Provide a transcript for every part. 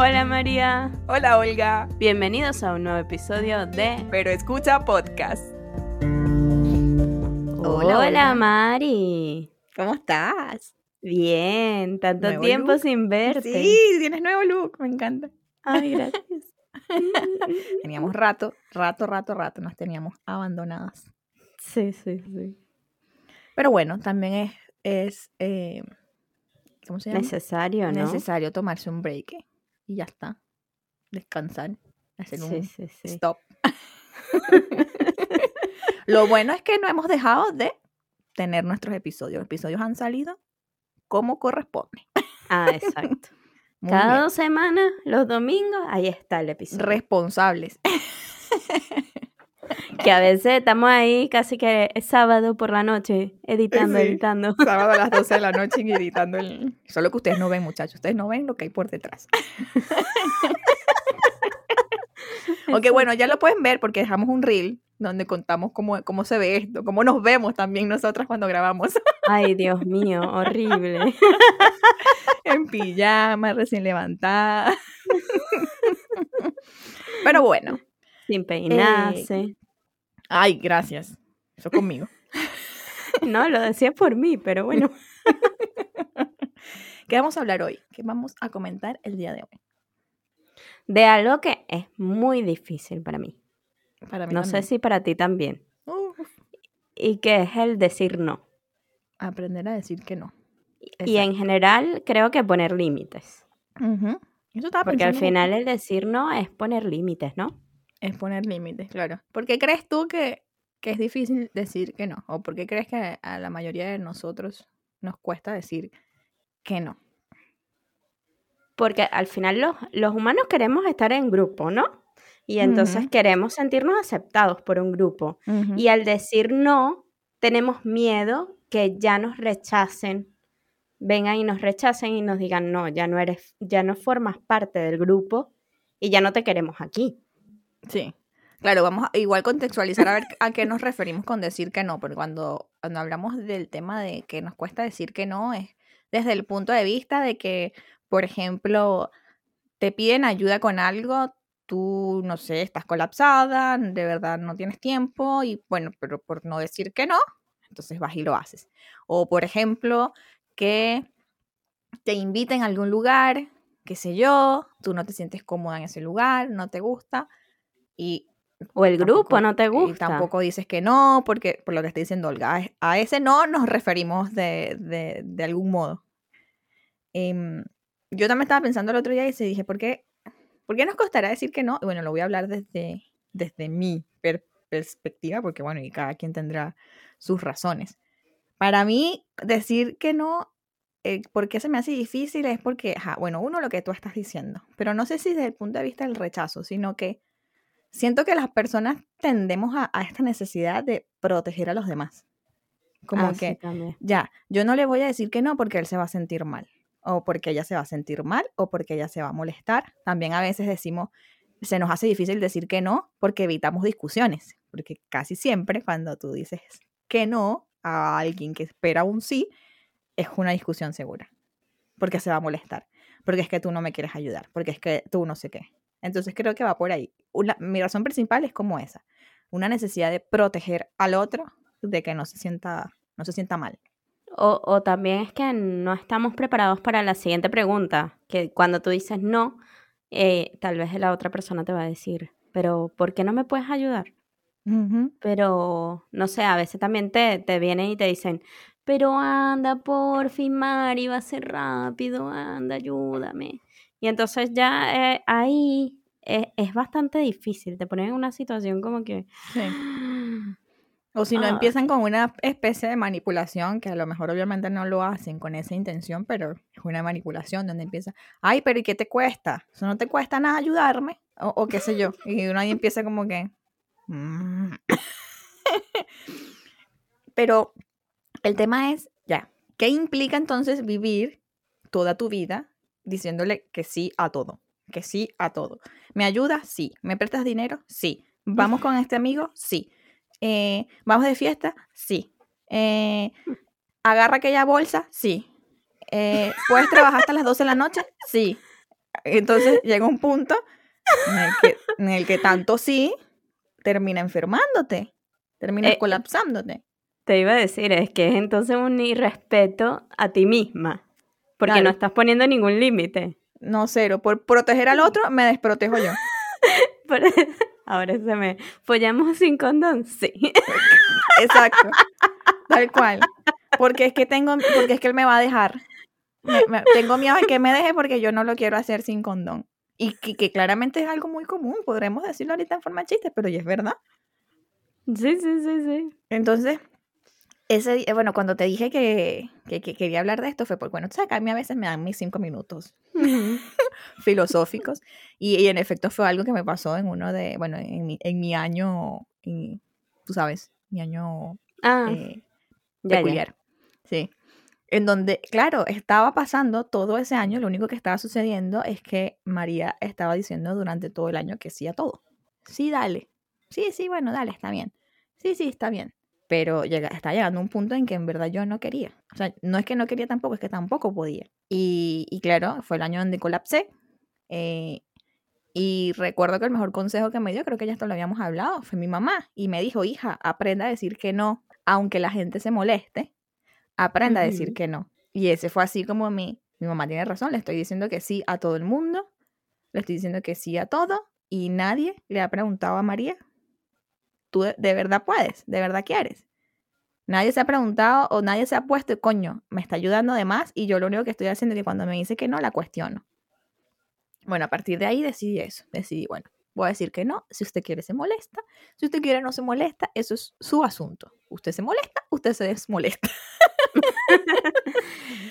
Hola María. Hola Olga. Bienvenidos a un nuevo episodio de Pero escucha podcast. Hola, hola Mari. ¿Cómo estás? Bien, tanto Nuevo tiempo look. sin verte. Sí, tienes nuevo look, me encanta. Ay, gracias. Teníamos rato, rato, rato, rato, nos teníamos abandonadas. Sí, sí, sí. Pero bueno, también es, es eh, ¿cómo se llama? Necesario, ¿no? Necesario tomarse un break eh, y ya está. Descansar, hacer Sí, un sí, sí. stop. Lo bueno es que no hemos dejado de tener nuestros episodios. Los episodios han salido como corresponde. Ah, exacto. Cada bien. dos semanas, los domingos, ahí está el episodio. responsables. que a veces estamos ahí casi que es sábado por la noche, editando, Sí. editando. Sábado a las 12 de la noche y editando el... Solo que ustedes no ven, muchachos. Ustedes no ven lo que hay por detrás. Aunque bueno, ya lo pueden ver porque dejamos un reel donde contamos cómo, cómo se ve esto, cómo nos vemos también nosotras cuando grabamos. Ay, Dios mío, horrible. en pijama, recién levantada. Pero bueno. Sin peinarse. Ay, gracias. Eso conmigo. No, lo decía por mí, pero bueno. ¿Qué vamos a hablar hoy? ¿Qué vamos a comentar el día de hoy? De algo que es muy difícil para mí. Para mí No sé si para ti también. Y que es el decir no. aprender a decir que no. Y en general creo que poner límites. Ujú. Eso estaba Porque al final el decir no es poner límites, ¿no? Es poner límites, claro. ¿Por qué crees tú que, que es difícil decir que no? ¿O por qué crees que a la mayoría de nosotros nos cuesta decir que no? Porque al final los, los humanos queremos estar en grupo, ¿no? Y entonces queremos sentirnos aceptados por un grupo. Y al decir no, tenemos miedo que ya nos rechacen, vengan y nos rechacen y nos digan, no, ya no eres, ya no formas parte del grupo y ya no te queremos aquí. Sí. Claro, vamos a igual contextualizar a ver a qué nos referimos con decir que no, porque cuando, cuando hablamos del tema de que nos cuesta decir que no, es desde el punto de vista de que, por ejemplo, te piden ayuda con algo, tú, no sé, estás colapsada, de verdad no tienes tiempo y bueno, pero por no decir que no, entonces vas y lo haces. O, por ejemplo, que te inviten a algún lugar, qué sé yo, tú no te sientes cómoda en ese lugar, no te gusta y O el grupo tampoco- no te y gusta. tampoco dices que no, porque por lo que está diciendo Olga, a- ese no nos referimos de, de- de algún modo. Em, yo también estaba pensando el otro día y se dije, ¿por qué, ¿por qué nos costará decir que no? Y bueno, lo voy a hablar desde, desde mi per- perspectiva, porque bueno, y cada quien tendrá sus razones. Para mí, decir que no, eh, ¿por qué se me hace difícil? Es porque, ajá, bueno, uno, lo que tú estás diciendo, pero no sé si desde el punto de vista del rechazo, sino que siento que las personas tendemos a, a esta necesidad de proteger a los demás. Como Ah, sí, que, también. ya, yo no le voy a decir que no porque él se va a sentir mal, o porque ella se va a sentir mal, o porque ella se va a molestar. También a veces decimos, se nos hace difícil decir que no porque evitamos discusiones, porque casi siempre cuando tú dices que no a alguien que espera un sí, es una discusión segura, porque se va a molestar, porque es que tú no me quieres ayudar, porque es que tú no sé qué. Entonces creo que va por ahí. Una- mi razón principal es como esa, una necesidad de proteger al otro de que no se sienta, no se sienta mal. O, o también es que no estamos preparados para la siguiente pregunta, que cuando tú dices no, eh, tal vez la otra persona te va a decir, pero ¿por qué no me puedes ayudar? Pero, no sé, a veces también te, te vienen y te dicen, pero anda, por fin, Mari, va a ser rápido, anda, ayúdame. Y entonces ya eh, ahí es, es bastante difícil, te ponen en una situación como que... Sí. O si no, Ah. empiezan con una especie de manipulación, que a lo mejor obviamente no lo hacen con esa intención, pero es una manipulación donde empieza, ay, pero ¿y qué te cuesta? Eso no te cuesta nada ayudarme, o, o qué sé yo. Y uno ahí empieza como que... "Mm". pero el tema es, ya, ¿qué implica entonces vivir toda tu vida diciéndole que sí a todo? Que sí a todo. ¿Me ayudas? Sí. ¿Me prestas dinero? Sí. ¿Vamos con este amigo? Sí. Eh, ¿Vamos de fiesta? Sí. Eh, ¿Agarra aquella bolsa? Sí. Eh, ¿Puedes trabajar hasta las 12 de la noche? Sí. Entonces llega un punto en el que, en el que tanto sí termina enfermándote, termina Eh, colapsándote. Te iba a decir, es que es entonces un irrespeto a ti misma, porque no estás poniendo ningún límite. No, cero. Por proteger al otro, me desprotejo yo. Ahora se me... ¿Follamos sin condón? Sí. Exacto. Tal cual. Porque es que tengo, porque es que él me va a dejar. Me- me- tengo miedo de que me deje porque yo no lo quiero hacer sin condón. Y que, que claramente es algo muy común, podremos decirlo ahorita en forma de chiste, pero ya es verdad. Sí, sí, sí, sí. Entonces, ese bueno, cuando te dije que, que, que quería hablar de esto fue porque, bueno, tú sabes que a mí a veces me dan mis cinco minutos filosóficos y, y en efecto fue algo que me pasó en uno de, bueno, en mi, en mi año, en- tú sabes, mi año Ah, eh, ya, ya. peculiar. Sí. En donde, claro, estaba pasando todo ese año, lo único que estaba sucediendo es que María estaba diciendo durante todo el año que sí a todo. Sí, dale. Sí, sí, bueno, dale, está bien. Sí, sí, está bien. Pero llega, está llegando un punto en que en verdad yo no quería. O sea, no es que no quería tampoco, es que tampoco podía. Y, y claro, fue el año donde colapsé. eh, y recuerdo que el mejor consejo que me dio, creo que ya esto lo habíamos hablado, fue mi mamá. Y me dijo, hija, aprenda a decir que no, aunque la gente se moleste, aprenda a decir que no. Y ese fue así como mi, mi mamá tiene razón, le estoy diciendo que sí a todo el mundo, le estoy diciendo que sí a todo, y nadie le ha preguntado a María, ¿tú de, de verdad puedes? ¿De verdad quieres? Nadie se ha preguntado o nadie se ha puesto, coño, me está ayudando de más y yo lo único que estoy haciendo es que cuando me dice que no, la cuestiono. Bueno, a partir de ahí decidí eso. Decidí, bueno, voy a decir que no. Si usted quiere, se molesta. Si usted quiere, no se molesta. Eso es su asunto. Usted se molesta, usted se desmolesta.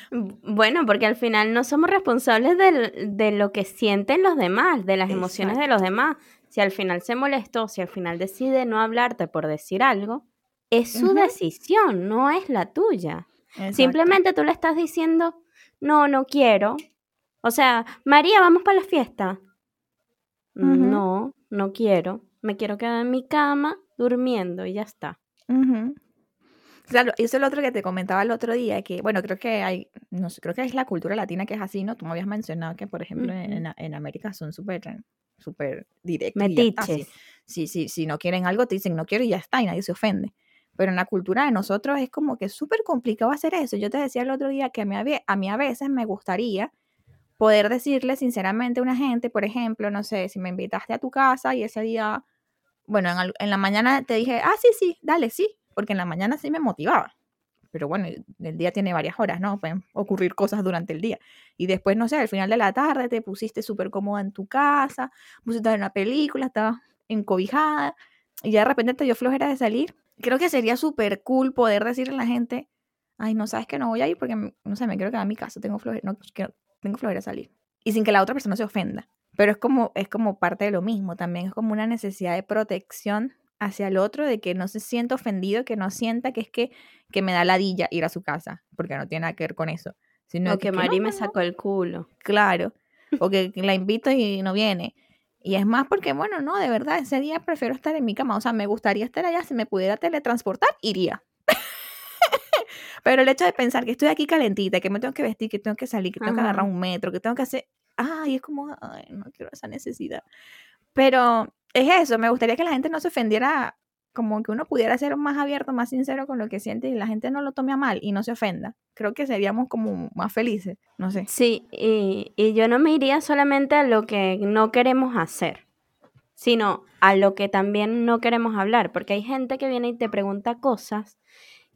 Bueno, porque al final no somos responsables de lo que sienten los demás, de las emociones de los demás. Si al final se molestó, si al final decide no hablarte por decir algo, es su decisión, no es la tuya. Exacto. Simplemente tú le estás diciendo, no, no quiero. O sea, María, vamos para la fiesta. No, no quiero. Me quiero quedar en mi cama durmiendo y ya está. Eso es lo otro que te comentaba el otro día, que, bueno, creo que hay, no sé, creo que es la cultura latina que es así, ¿no? Tú me habías mencionado que, por ejemplo, en, en América son súper, súper directos. y ya está, sí. Metiches. si, si, si no quieren algo, te dicen no quiero y ya está, y nadie se ofende. Pero en la cultura de nosotros es como que súper complicado hacer eso. Yo te decía el otro día que a mí, a mí a veces me gustaría poder decirle sinceramente a una gente, por ejemplo, no sé, si me invitaste a tu casa y ese día, bueno, en, en la mañana te dije, ah, sí, sí, dale, sí, porque en la mañana sí me motivaba. Pero bueno, el el día tiene varias horas, ¿no? Pueden ocurrir cosas durante el día. Y después, no sé, al final de la tarde te pusiste súper cómoda en tu casa, pusiste una película, estabas encobijada, y ya de repente te dio flojera de salir. Creo que sería súper cool poder decirle a la gente, ay, no sabes que no voy a ir porque, no sé, me quiero quedar en mi casa, tengo flojera, no, quiero- tengo flojera de salir. Y sin que la otra persona se ofenda. Pero es como, es como parte de lo mismo, también es como una necesidad de protección hacia el otro, de que no se sienta ofendido, que no sienta que es que, que me da ladilla ir a su casa, porque no tiene nada que ver con eso. Sino O que no, Mari no, me sacó el culo. Claro. O que la invito y no viene. Y es más porque, bueno, no, de verdad, ese día prefiero estar en mi cama. O sea, me gustaría estar allá. Si me pudiera teletransportar, iría. Pero el hecho de pensar que estoy aquí calentita, que me tengo que vestir, que tengo que salir, que tengo que agarrar un metro, que tengo que hacer. Ay, es como, ay, no quiero esa necesidad. Pero es eso, me gustaría que la gente no se ofendiera, como que uno pudiera ser más abierto, más sincero con lo que siente y la gente no lo tome a mal y no se ofenda. Creo que seríamos como más felices, no sé. Sí, y, y yo no me iría solamente a lo que no queremos hacer, sino a lo que también no queremos hablar, porque hay gente que viene y te pregunta cosas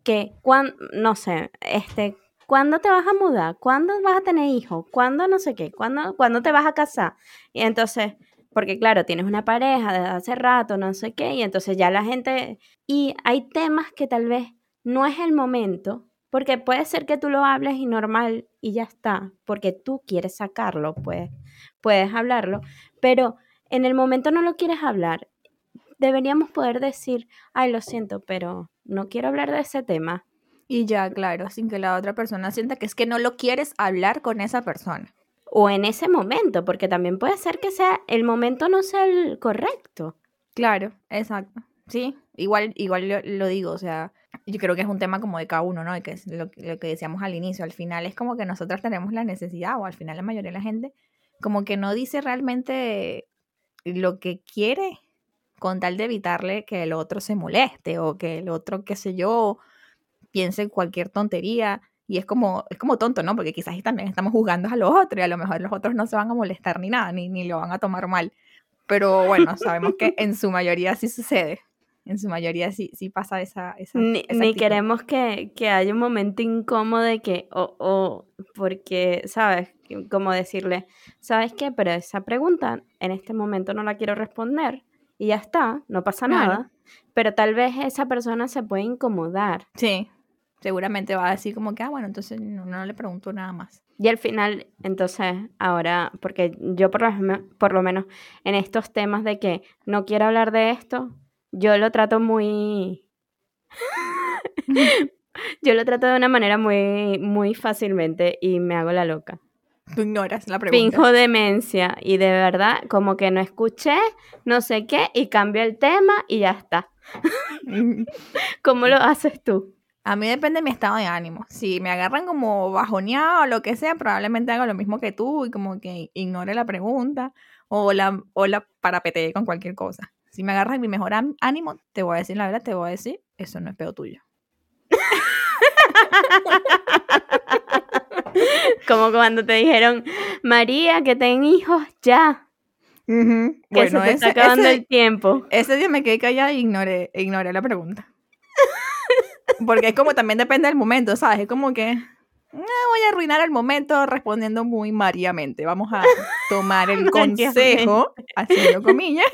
que, cuan, no sé, este, ¿cuándo te vas a mudar? ¿Cuándo vas a tener hijos? ¿Cuándo no sé qué? ¿Cuándo, ¿cuándo te vas a casar? Y entonces, porque claro, tienes una pareja desde hace rato, no sé qué, y entonces ya la gente, y hay temas que tal vez no es el momento, porque puede ser que tú lo hables y normal y ya está, porque tú quieres sacarlo, pues puedes hablarlo, pero en el momento no lo quieres hablar. Deberíamos poder decir, ay, lo siento, pero no quiero hablar de ese tema. Y ya, claro, sin que la otra persona sienta que es que no lo quieres hablar con esa persona. O en ese momento, porque también puede ser que sea el momento no sea el correcto. Claro, exacto. Sí, igual, igual lo, digo, o sea, yo creo que es un tema como de cada uno, ¿no? Que es lo, lo que decíamos al inicio, al final es como que nosotros tenemos la necesidad, o al final la mayoría de la gente como que no dice realmente lo que quiere con tal de evitarle que el otro se moleste o que el otro, qué sé yo, piense cualquier tontería. Y es como, es como tonto, ¿no? Porque quizás también estamos juzgando a los otros y a lo mejor los otros no se van a molestar ni nada, ni, ni lo van a tomar mal. Pero bueno, sabemos que en su mayoría sí sucede. En su mayoría sí, sí pasa esa... esa ni, ni queremos que, que, haya un momento incómodo de que, o, o porque, ¿sabes? Como decirle, ¿sabes qué? Pero esa pregunta en este momento no la quiero responder y ya está, no pasa nada. Pero tal vez esa persona se puede incomodar. Sí, seguramente va a decir como que, ah, bueno, entonces no, le pregunto nada más. Y al final, entonces, ahora, porque yo por lo, por lo menos en estos temas de que no quiero hablar de esto, yo lo trato muy... yo lo trato de una manera muy, muy fácilmente y me hago la loca. Tú ignoras la pregunta. Finjo demencia y de verdad como que no escuché, no sé qué, y cambio el tema y ya está. ¿Cómo lo haces tú? A mí depende de mi estado de ánimo. Si me agarran como bajoneado o lo que sea, probablemente haga lo mismo que tú y como que ignore la pregunta o la, o la parapetee con cualquier cosa. Si me agarras mi mejor ánimo, te voy a decir la verdad, te voy a decir, eso no es pedo tuyo. Como cuando te dijeron, María, que ten hijos ya. Que se te está acabando el tiempo. Ese día me quedé callada y ignoré, ignoré la pregunta. Porque es como también depende del momento, ¿sabes? Es como que no voy a arruinar el momento respondiendo muy mariamente. Vamos a tomar el consejo, haciendo comillas,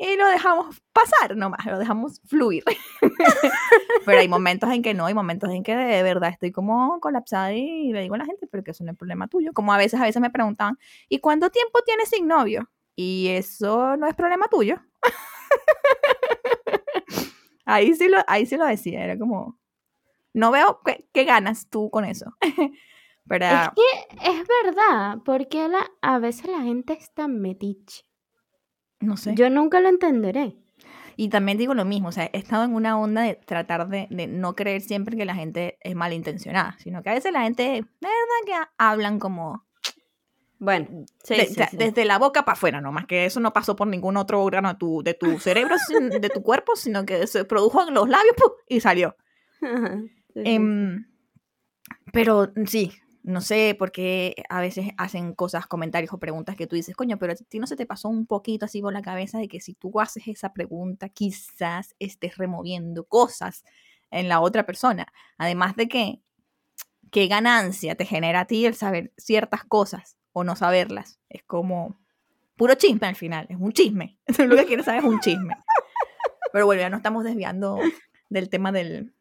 y lo dejamos pasar nomás, lo dejamos fluir. pero hay momentos en que no, hay momentos en que de verdad estoy como colapsada y le digo a la gente, pero que eso no es problema tuyo. Como a veces, a veces me preguntaban, ¿y cuánto tiempo tienes sin novio? Y eso no es problema tuyo. ahí, sí lo, ahí sí lo decía, era como, no veo qué, ganas tú con eso. pero, es que es verdad, porque la, a veces la gente es tan metiche. No sé. Yo nunca lo entenderé. Y también digo lo mismo, o sea, he estado en una onda de tratar de, no creer siempre que la gente es malintencionada, sino que a veces la gente, de verdad que hablan como... Bueno, desde la boca para afuera, no más que eso no pasó por ningún otro órgano de tu, de tu cerebro, de tu cuerpo, sino que se produjo en los labios y salió. Em, pero sí, no sé por qué a veces hacen cosas, comentarios o preguntas que tú dices, coño, pero a ti no se te pasó un poquito así por la cabeza de que si tú haces esa pregunta, quizás estés removiendo cosas en la otra persona. Además de que, qué ganancia te genera a ti el saber ciertas cosas o no saberlas. Es como puro chisme al final, es un chisme. Lo que quieres saber es un chisme. Pero bueno, ya no estamos desviando del tema del,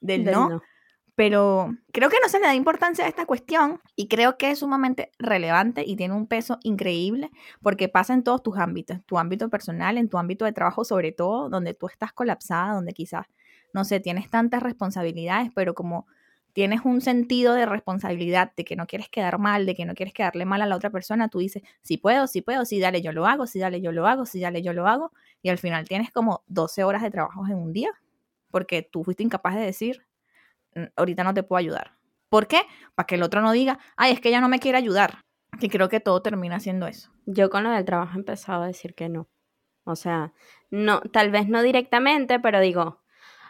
del, no pero creo que no se le da importancia a esta cuestión y creo que es sumamente relevante y tiene un peso increíble porque pasa en todos tus ámbitos, tu ámbito personal, en tu ámbito de trabajo sobre todo, donde tú estás colapsada, donde quizás, no sé, tienes tantas responsabilidades, pero como tienes un sentido de responsabilidad, de que no quieres quedar mal, de que no quieres quedarle mal a la otra persona, tú dices, sí puedo, sí puedo, sí dale, yo lo hago, sí dale, yo lo hago, sí dale, yo lo hago, y al final tienes como 12 horas de trabajo en un día, porque tú fuiste incapaz de decir, ahorita no te puedo ayudar. ¿Por qué? Para que el otro no diga, ay, es que ella no me quiere ayudar. Que creo que todo termina siendo eso. Yo con lo del trabajo he empezado a decir que no. O sea, no, tal vez no directamente, pero digo,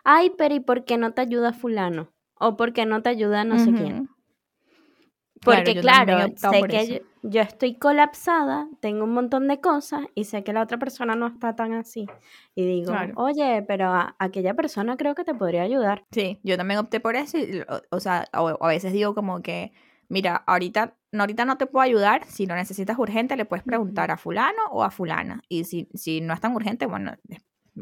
ay, pero ¿y por qué no te ayuda fulano? O por qué no te ayuda no sé quién. Porque claro, sé que yo, estoy colapsada, tengo un montón de cosas y sé que la otra persona no está tan así. Y digo, oye, pero aquella persona creo que te podría ayudar. Sí, yo también opté por eso. o, sea, a veces digo como que, mira, ahorita, ahorita no te puedo ayudar. Si lo necesitas urgente, le puedes preguntar a fulano o a fulana. Y si, si no es tan urgente, bueno,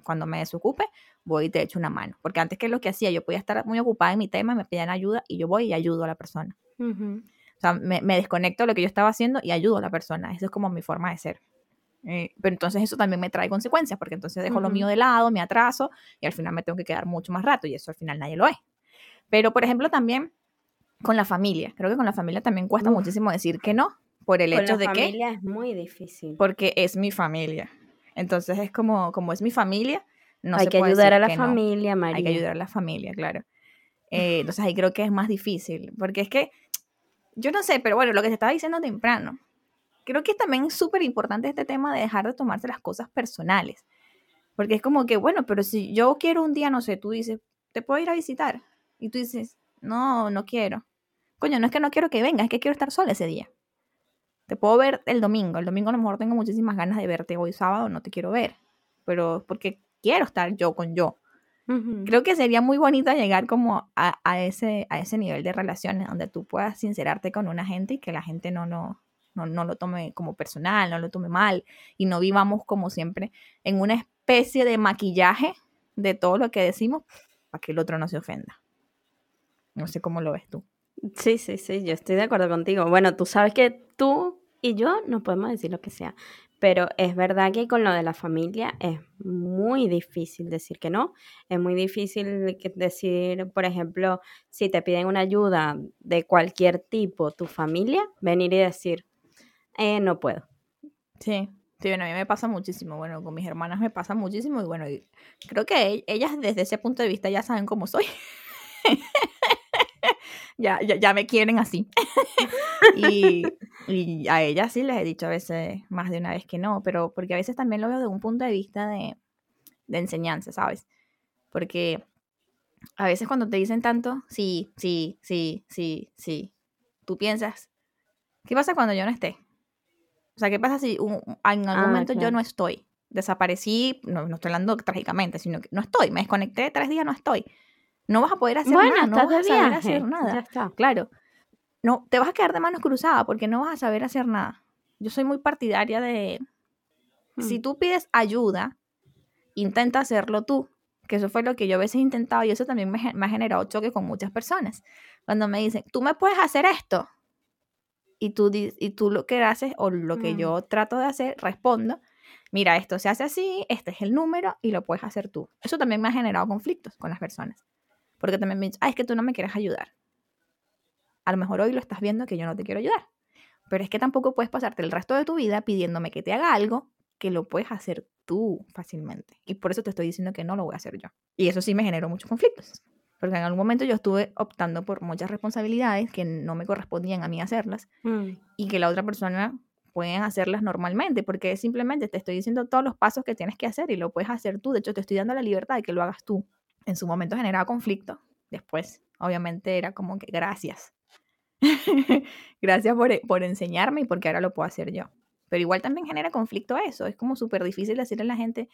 cuando me desocupe, voy y te echo una mano. Porque antes que lo que hacía, yo podía estar muy ocupada en mi tema, me pedían ayuda y yo voy y ayudo a la persona. O sea, me, desconecto de lo que yo estaba haciendo y ayudo a la persona. Esa es como mi forma de ser. Eh, pero entonces eso también me trae consecuencias, porque entonces dejo lo mío de lado, me atraso y al final me tengo que quedar mucho más rato y eso al final nadie lo es. Pero, por ejemplo, también con la familia. Creo que con la familia también cuesta muchísimo decir que no, por el hecho de que... Con la familia es muy difícil. Porque es mi familia. Entonces es como, como es mi familia, no Hay que ayudar a la familia, María. Hay que ayudar a la familia, claro. Eh, entonces ahí creo que es más difícil, porque es que yo no sé, pero bueno, lo que te estaba diciendo temprano, creo que también es súper importante este tema de dejar de tomarse las cosas personales. Porque es como que, bueno, pero si yo quiero un día, no sé, tú dices, ¿te puedo ir a visitar? Y tú dices, no, no quiero. Coño, no es que no quiero que vengas, es que quiero estar sola ese día. Te puedo ver el domingo. El domingo a lo mejor tengo muchísimas ganas de verte. Hoy sábado no te quiero ver. Pero porque quiero estar yo con yo. Creo que sería muy bonito llegar como a, ese, a ese nivel de relaciones donde tú puedas sincerarte con una gente y que la gente no, no, no, no lo tome como personal, no lo tome mal y no vivamos como siempre en una especie de maquillaje de todo lo que decimos para que el otro no se ofenda. No sé cómo lo ves tú. Sí, sí, sí, yo estoy de acuerdo contigo. Bueno, tú sabes que tú y yo no podemos decir lo que sea, pero es verdad que con lo de la familia es muy difícil decir que no. Es muy difícil decir, por ejemplo, si te piden una ayuda de cualquier tipo, tu familia, venir y decir, eh, no puedo. Sí, sí, bueno, a mí me pasa muchísimo. Bueno, con mis hermanas me pasa muchísimo y bueno, creo que ellas desde ese punto de vista ya saben cómo soy. ya, ya, me quieren así. y, a ellas sí les he dicho a veces más de una vez que no, pero porque a veces también lo veo de un punto de vista de, de enseñanza, ¿sabes? Porque a veces cuando te dicen tanto, sí, sí, sí, sí, sí, tú piensas, ¿qué pasa cuando yo no esté? O sea, ¿qué pasa si en algún ah, momento yo no estoy? Desaparecí, no, no estoy hablando trágicamente, sino que no estoy, me desconecté tres días, no estoy no vas a poder hacer nada, no vas a saber hacer nada. Ya está. Claro. No, te vas a quedar de manos cruzadas porque no vas a saber hacer nada. Yo soy muy partidaria de si hmm. tú pides ayuda, intenta hacerlo tú. Que eso fue lo que yo a veces he intentado y eso también me, ha generado choque con muchas personas. Cuando me dicen, tú me puedes hacer esto. Y tú, y tú lo que haces o lo que hmm. yo trato de hacer, respondo, mira, esto se hace así, este es el número y lo puedes hacer tú. Eso también me ha generado conflictos con las personas. Porque también me dice, ah, es que tú no me quieres ayudar. A lo mejor hoy lo estás viendo que yo no te quiero ayudar. Pero es que tampoco puedes pasarte el resto de tu vida pidiéndome que te haga algo que lo puedes hacer tú fácilmente. Y por eso te estoy diciendo que no lo voy a hacer yo. Y eso sí me generó muchos conflictos. Porque en algún momento yo estuve optando por muchas responsabilidades que no me correspondían a mí hacerlas mm. y que la otra persona puede hacerlas normalmente, porque simplemente te estoy diciendo todos los pasos que tienes que hacer y lo puedes hacer tú. De hecho, te estoy dando la libertad de que lo hagas tú en su momento generaba conflicto. Después, obviamente, era como que gracias. gracias por, por, enseñarme y porque ahora lo puedo hacer yo. Pero igual también genera conflicto eso. Es como súper difícil decirle a la gente,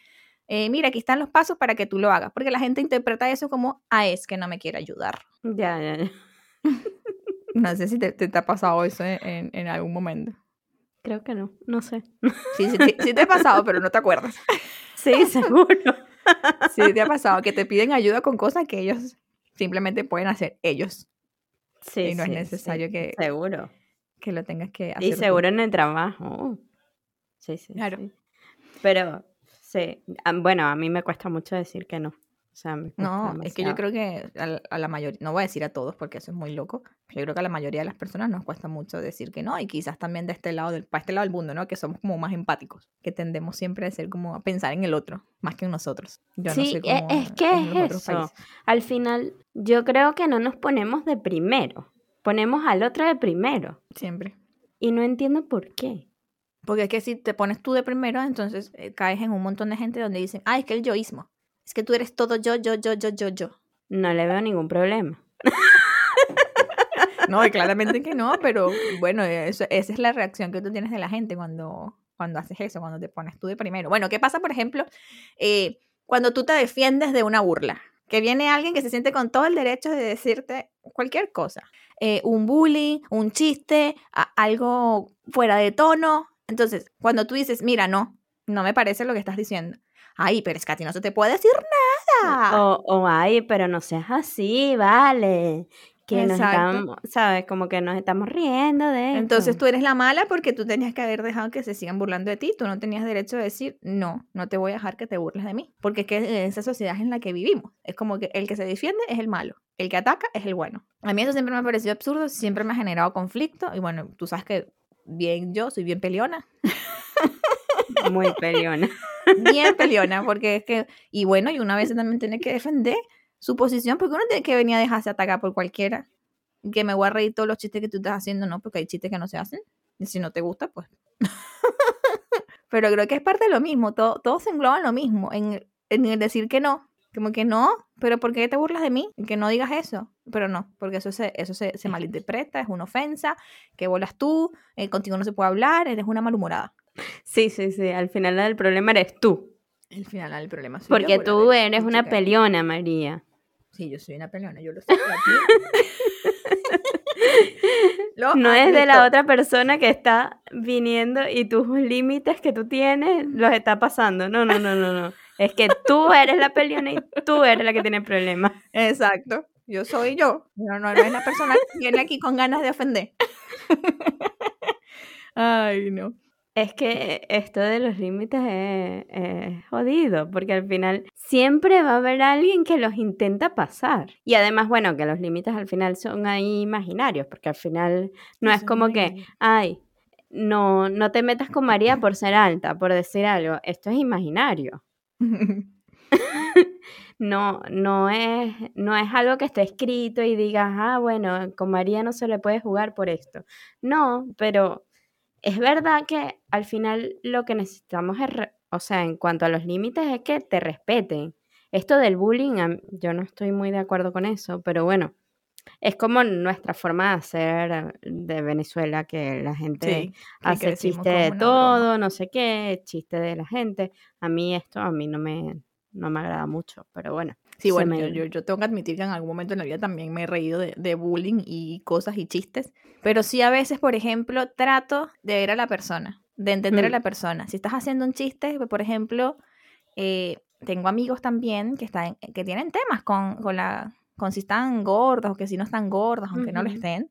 eh, mira, aquí están los pasos para que tú lo hagas. Porque la gente interpreta eso como, ah, es que no me quiere ayudar. Ya, ya, ya. no sé si te, te, ha pasado eso en, en, algún momento. Creo que no, no sé. Sí, sí, sí te ha pasado, pero no te acuerdas. Sí, seguro. Sí, te ha pasado que te piden ayuda con cosas que ellos simplemente pueden hacer ellos. Sí, y no es necesario que seguro que lo tengas que hacer. Y seguro en el trabajo. Sí, sí. Claro. Pero sí, bueno, a mí me cuesta mucho decir que no no, es que yo creo que a, la mayoría, no voy a decir a todos porque eso es muy loco, yo creo que a la mayoría de las personas nos cuesta mucho decir que no y quizás también de este lado del, para este lado del mundo, ¿no? Que somos como más empáticos, que tendemos siempre a ser como a pensar en el otro más que en nosotros. Yo sí, no sé cómo es que es eso. Al final, yo creo que no nos ponemos de primero, ponemos al otro de primero. Siempre. Y no entiendo por qué. Porque es que si te pones tú de primero, entonces eh, caes en un montón de gente donde dicen, ah, es que el yoísmo es que tú eres todo yo, yo, yo, yo, yo, yo. No le veo ningún problema. no, claramente que no, pero bueno, esa es la reacción que tú tienes de la gente cuando, cuando haces eso, cuando te pones tú de primero. Bueno, ¿qué pasa, por ejemplo, eh, cuando tú te defiendes de una burla? Que viene alguien que se siente con todo el derecho de decirte cualquier cosa. Eh, un bullying, un chiste, algo fuera de tono. Entonces, cuando tú dices, mira, no, no me parece lo que estás diciendo ay, pero es que a ti no se te puede decir nada. O, o ay, pero no seas así, vale. Que nos estamos, ¿sabes? Como que nos estamos riendo de Entonces tú eres la mala porque tú tenías que haber dejado que se sigan burlando de ti. Tú no tenías derecho a decir, no, no te voy a dejar que te burles de mí. Porque es que esa sociedad en la que vivimos. Es como que el que se defiende es el malo. El que ataca es el bueno. A mí eso siempre me ha parecido absurdo, siempre me ha generado conflicto. Y bueno, tú sabes que bien yo soy bien peleona. Muy peleona bien peleona, porque es que, y bueno, y una vez también tiene que defender su posición, porque uno tiene que venir a dejarse atacar por cualquiera. Que me voy a reír todos los chistes que tú estás haciendo, ¿no? Porque hay chistes que no se hacen. Y si no te gusta, pues pero creo que es parte de lo mismo, todo, todo se engloba en lo mismo, en, en el decir que no, como que no, pero ¿por qué te burlas de mí? Que no digas eso. Pero no, porque eso se, eso se, se malinterpreta, es una ofensa, que bolas tú, eh, contigo no se puede hablar, eres una malhumorada. Sí, sí, sí, al final el problema eres tú. El final del problema soy yo Porque por tú eres una peleona, María. Sí, yo soy una peleona, yo lo sé. Lo No es de la otra persona que está viniendo y tus límites que tú tienes los está pasando. No, no, no, no, no. Es que tú eres la peleona y tú eres la que tiene problemas. Exacto. Yo soy yo. No, no, no es la persona que viene aquí con ganas de ofender. Ay, no. Es que esto de los límites es, es jodido, porque al final siempre va a haber alguien que los intenta pasar. Y además, bueno, que los límites al final son ahí imaginarios, porque al final no es como que, ay, no, no te metas con María por ser alta, por decir algo. Esto es imaginario. No, no es, no es algo que esté escrito y digas, ah, bueno, con María no se le puede jugar por esto. No, pero es verdad que al final lo que necesitamos es, o sea, en cuanto a los límites, es que te respeten. Esto del bullying, yo no estoy muy de acuerdo con eso, pero bueno, es como nuestra forma de hacer de Venezuela, que la gente Sí, hace chiste de todo, broma. no sé qué, chiste de la gente. A mí esto, a mí no me, no me agrada mucho, pero bueno. Sí, bueno, me- yo, tengo que admitir que en algún momento en la vida también me he reído de, de bullying y cosas y chistes, pero sí a veces, por ejemplo, trato de ver a la persona, de entender a Mm. la persona. Si estás haciendo un chiste, pues, por ejemplo, eh, tengo amigos también que, están, que tienen temas con, con, la, con si están gordos o que si no están gordos, aunque no lo estén,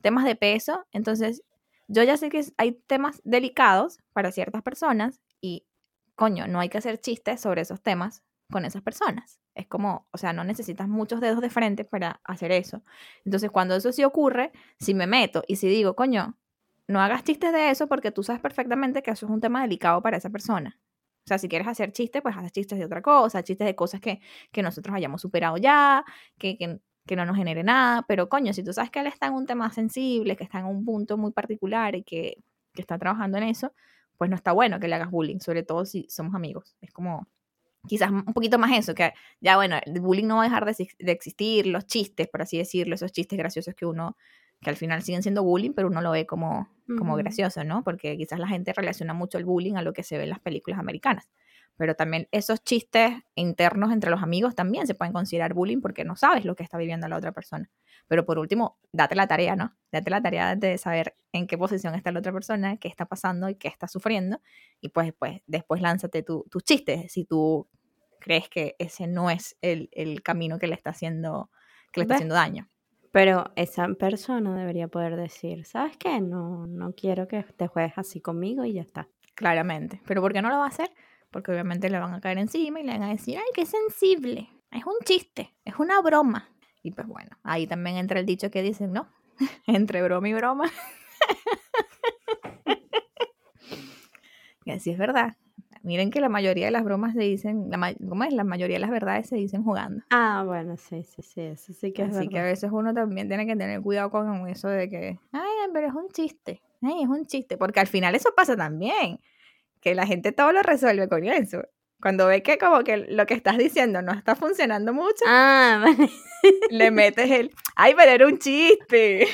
temas de peso. Entonces, yo ya sé que hay temas delicados para ciertas personas y, coño, no hay que hacer chistes sobre esos temas con esas personas. Es como, o sea, no necesitas muchos dedos de frente para hacer eso. Entonces, cuando eso sí ocurre, si me meto y si digo, coño, no hagas chistes de eso porque tú sabes perfectamente que eso es un tema delicado para esa persona. O sea, si quieres hacer chistes, pues haz chistes de otra cosa, chistes de cosas que, que nosotros hayamos superado ya, que, que, no nos genere nada. Pero coño, si tú sabes que él está en un tema sensible, que está en un punto muy particular y que, que está trabajando en eso, pues no está bueno que le hagas bullying, sobre todo si somos amigos. Es como, quizás un poquito más eso, que ya bueno, el bullying no va a dejar de, de existir, los chistes, por así decirlo, esos chistes graciosos que uno, que al final siguen siendo bullying, pero uno lo ve como, como gracioso, ¿no? Porque quizás la gente relaciona mucho el bullying a lo que se ve en las películas americanas. Pero también esos chistes internos entre los amigos también se pueden considerar bullying porque no sabes lo que está viviendo la otra persona. Pero por último, date la tarea, ¿no? Date la tarea de saber en qué posición está la otra persona, qué está pasando y qué está sufriendo. Y pues, pues después lánzate tu- tus chistes si tú crees que ese no es el, el camino que le está haciendo, que le está ¿Ves? haciendo daño. Pero esa persona debería poder decir, ¿sabes qué? No, no quiero que te juegues así conmigo y ya está. Claramente. ¿Pero por qué no lo va a hacer? Porque obviamente le van a caer encima y le van a decir, ay, qué sensible. Es un chiste, es una broma. Y pues bueno, ahí también entra el dicho que dicen, ¿no? Entre broma y broma. y así es verdad. Miren que la mayoría de las bromas se dicen, la, ¿cómo es? La mayoría de las verdades se dicen jugando. Ah, bueno, sí, sí, sí, eso sí que es Así que a veces uno también tiene que tener cuidado con eso de que, ay, pero es un chiste, ay, es un chiste, porque al final eso pasa también, que la gente todo lo resuelve con eso. Cuando ve que como que lo que estás diciendo no está funcionando mucho, Ah, vale. le metes el, ay, pero era un chiste.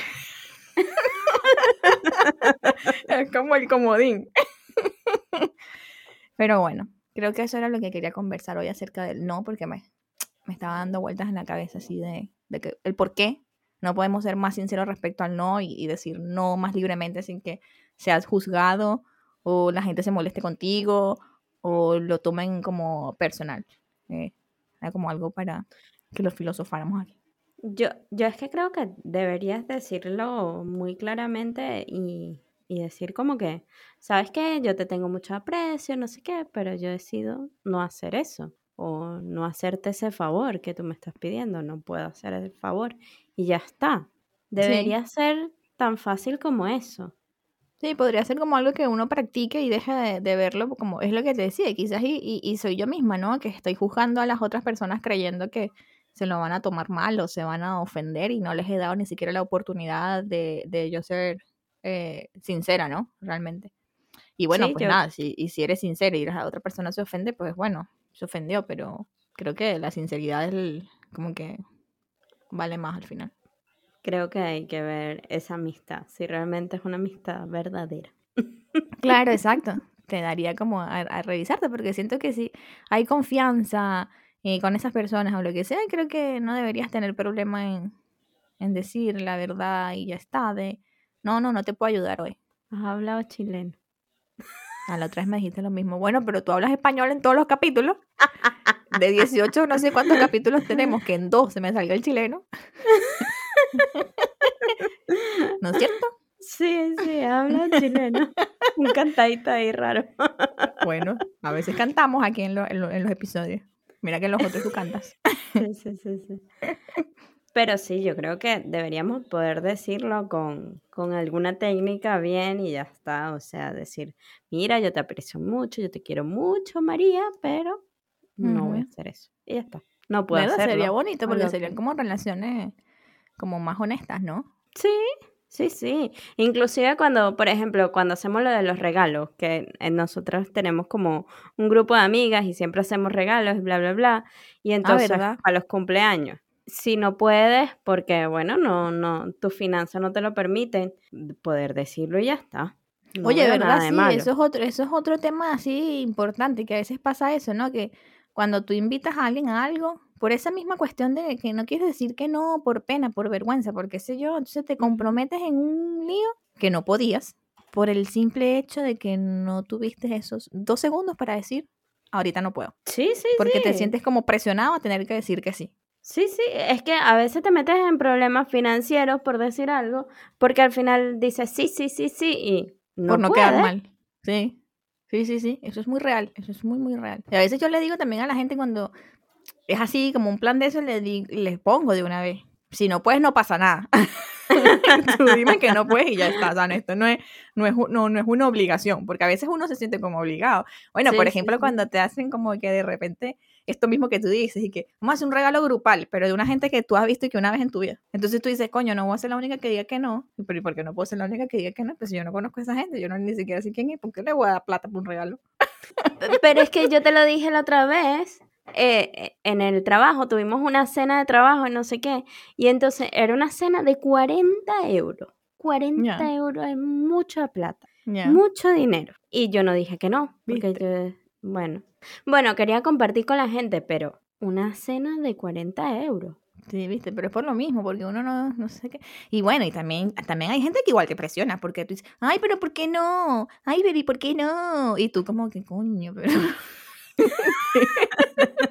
es como el comodín. pero bueno, creo que eso era lo que quería conversar hoy acerca del no, porque me, me estaba dando vueltas en la cabeza así de, de que el por qué no podemos ser más sinceros respecto al no y, y decir no más libremente sin que seas juzgado o la gente se moleste contigo o lo tomen como personal. Eh, como algo para que lo filosofáramos aquí. Yo, yo es que creo que deberías decirlo muy claramente y, y decir como que, ¿sabes qué? Yo te tengo mucho aprecio, no sé qué, pero yo decido no hacer eso o no hacerte ese favor que tú me estás pidiendo, no puedo hacer el favor y ya está. Debería ser tan fácil como eso. Sí, podría ser como algo que uno practique y deje de, de verlo como es lo que te decía, quizás y, y, y soy yo misma, ¿no? Que estoy juzgando a las otras personas creyendo que se lo van a tomar mal o se van a ofender y no les he dado ni siquiera la oportunidad de, de yo ser eh, sincera, ¿no? Realmente. Y bueno, Sí, pues yo- nada, si, y si eres sincero y la otra persona se ofende, pues bueno, se ofendió, pero creo que la sinceridad es el- como que vale más al final. Creo que hay que ver esa amistad, si realmente es una amistad verdadera. Claro, exacto. Te daría como a, a revisarte, porque siento que si hay confianza eh, con esas personas o lo que sea, creo que no deberías tener problema en, en decir la verdad y ya está. De no, no, no te puedo ayudar hoy. Has hablado chileno. A la otra vez me dijiste lo mismo. Bueno, pero tú hablas español en todos los capítulos. De 18, no sé cuántos capítulos tenemos, que en dos se me salga el chileno. ¿No es cierto? Sí, sí, habla chileno. Un cantadito ahí raro. Bueno, a veces cantamos aquí en, lo- en lo- en los episodios. Mira que en los otros tú cantas. Sí, sí, sí, sí. Pero sí, yo creo que deberíamos poder decirlo con, con alguna técnica bien y ya está. O sea, decir, mira, yo te aprecio mucho, yo te quiero mucho, María, pero no voy a hacer eso. Y ya está. No puedo ¿Verdad? hacerlo. Sería bonito porque serían como relaciones como más honestas, ¿no? Sí, sí, sí. Inclusive cuando, por ejemplo, cuando hacemos lo de los regalos, que eh, nosotros tenemos como un grupo de amigas y siempre hacemos regalos bla, bla, bla. Y entonces, ¿verdad? a los cumpleaños, si no puedes, porque bueno, no, no, tus finanzas no te lo permiten, poder decirlo y ya está. No Oye, ¿verdad? Sí, malo. eso es otro, eso es otro tema así importante, que a veces pasa eso, ¿no? Que cuando tú invitas a alguien a algo, por esa misma cuestión de que no quieres decir que no por pena, por vergüenza, por qué sé yo, entonces te comprometes en un lío que no podías por el simple hecho de que no tuviste esos dos segundos para decir, ahorita no puedo. Sí, sí, Porque te sientes como presionado a tener que decir que sí. Sí, sí, es que a veces te metes en problemas financieros por decir algo, porque al final dices sí, sí, sí, sí, y no por no quedar mal. Sí, sí, sí, sí, eso es muy real, eso es muy, muy real. Y a veces yo le digo también a la gente cuando es así, como un plan de eso, le di- les pongo de una vez. Si no puedes, no pasa nada. Tú dime que no puedes y ya está. O sea, esto no es, no, es, no, no es una obligación, porque a veces uno se siente como obligado. Bueno, Sí, por ejemplo, sí. cuando te hacen como que de repente esto mismo que tú dices y que vamos a hacer un regalo grupal, pero de una gente que tú has visto y que una vez en tu vida. Entonces tú dices, coño, no voy a ser la única que diga que no. Pero ¿y por qué no puedo ser la única que diga que no? Pues yo no conozco a esa gente, yo no ni siquiera sé quién es, ¿por qué le voy a dar plata por un regalo? Pero es que yo te lo dije la otra vez, eh, eh, en el trabajo, tuvimos una cena de trabajo y no sé qué, y entonces era una cena de 40 euros. 40 Ya. euros es mucha plata, mucho dinero. Y yo no dije que no, porque ¿Viste? yo, bueno, bueno, quería compartir con la gente, pero una cena de 40 euros. Sí, viste, pero es por lo mismo, porque uno no, no sé qué. Y bueno, y también, también hay gente que igual te presiona, porque tú dices, ay, pero ¿por qué no? Ay, pero ¿y por qué no? Y tú como que coño, pero...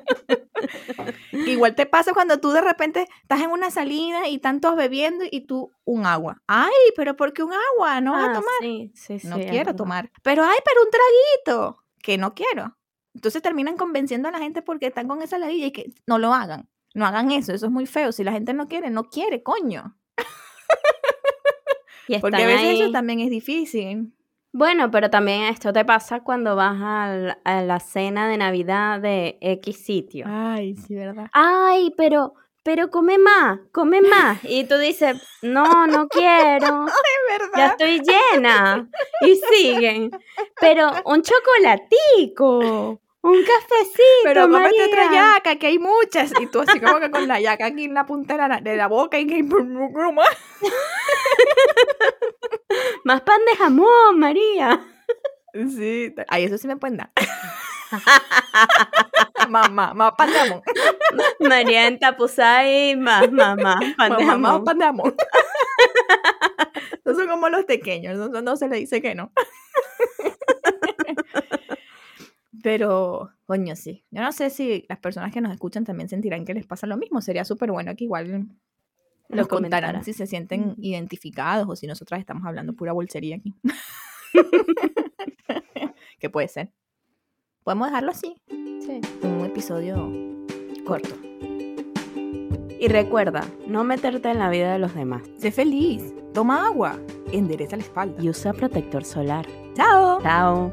Igual te pasa cuando tú de repente estás en una salida y están todos bebiendo y tú un agua. Ay, pero ¿por qué un agua? No vas a Ah, tomar. Sí, sí, sí. no quiero tomar. Pero ay, pero un traguito, que no quiero. Entonces terminan convenciendo a la gente porque están con esa ladilla y que no lo hagan. No hagan eso, eso es muy feo. Si la gente no quiere, no quiere, coño. Y Porque a veces eso también es difícil. Bueno, pero también esto te pasa cuando vas al- a la cena de Navidad de X sitio. Ay, sí, ¿verdad? Ay, pero, pero come más, come más. Y tú dices, no, no quiero, Es ya verdad. estoy llena. Y siguen. Pero un chocolatico, un cafecito, Pero cómete otra María. yaca, que hay muchas. Y tú así como que con la yaca aquí en la punta de la, de la boca y que... Más pan de jamón, María. Sí, ay, eso sí me pueden dar. más, más pan de jamón. María en Tapuzay, más, más, más, pan de Más, más jamón. pan de jamón. No son como los pequeños, no, no se le dice que no. Pero, coño, sí. Yo no sé si las personas que nos escuchan también sentirán que les pasa lo mismo. Sería súper bueno que igual Lo comentaran. si se sienten identificados o si nosotras estamos hablando pura bolsería aquí. que puede ser. Podemos dejarlo así, Sí. un episodio corto. Y recuerda, no meterte en la vida de los demás. Sé feliz, toma agua, endereza la espalda. Y usa protector solar. ¡Chao! Chao.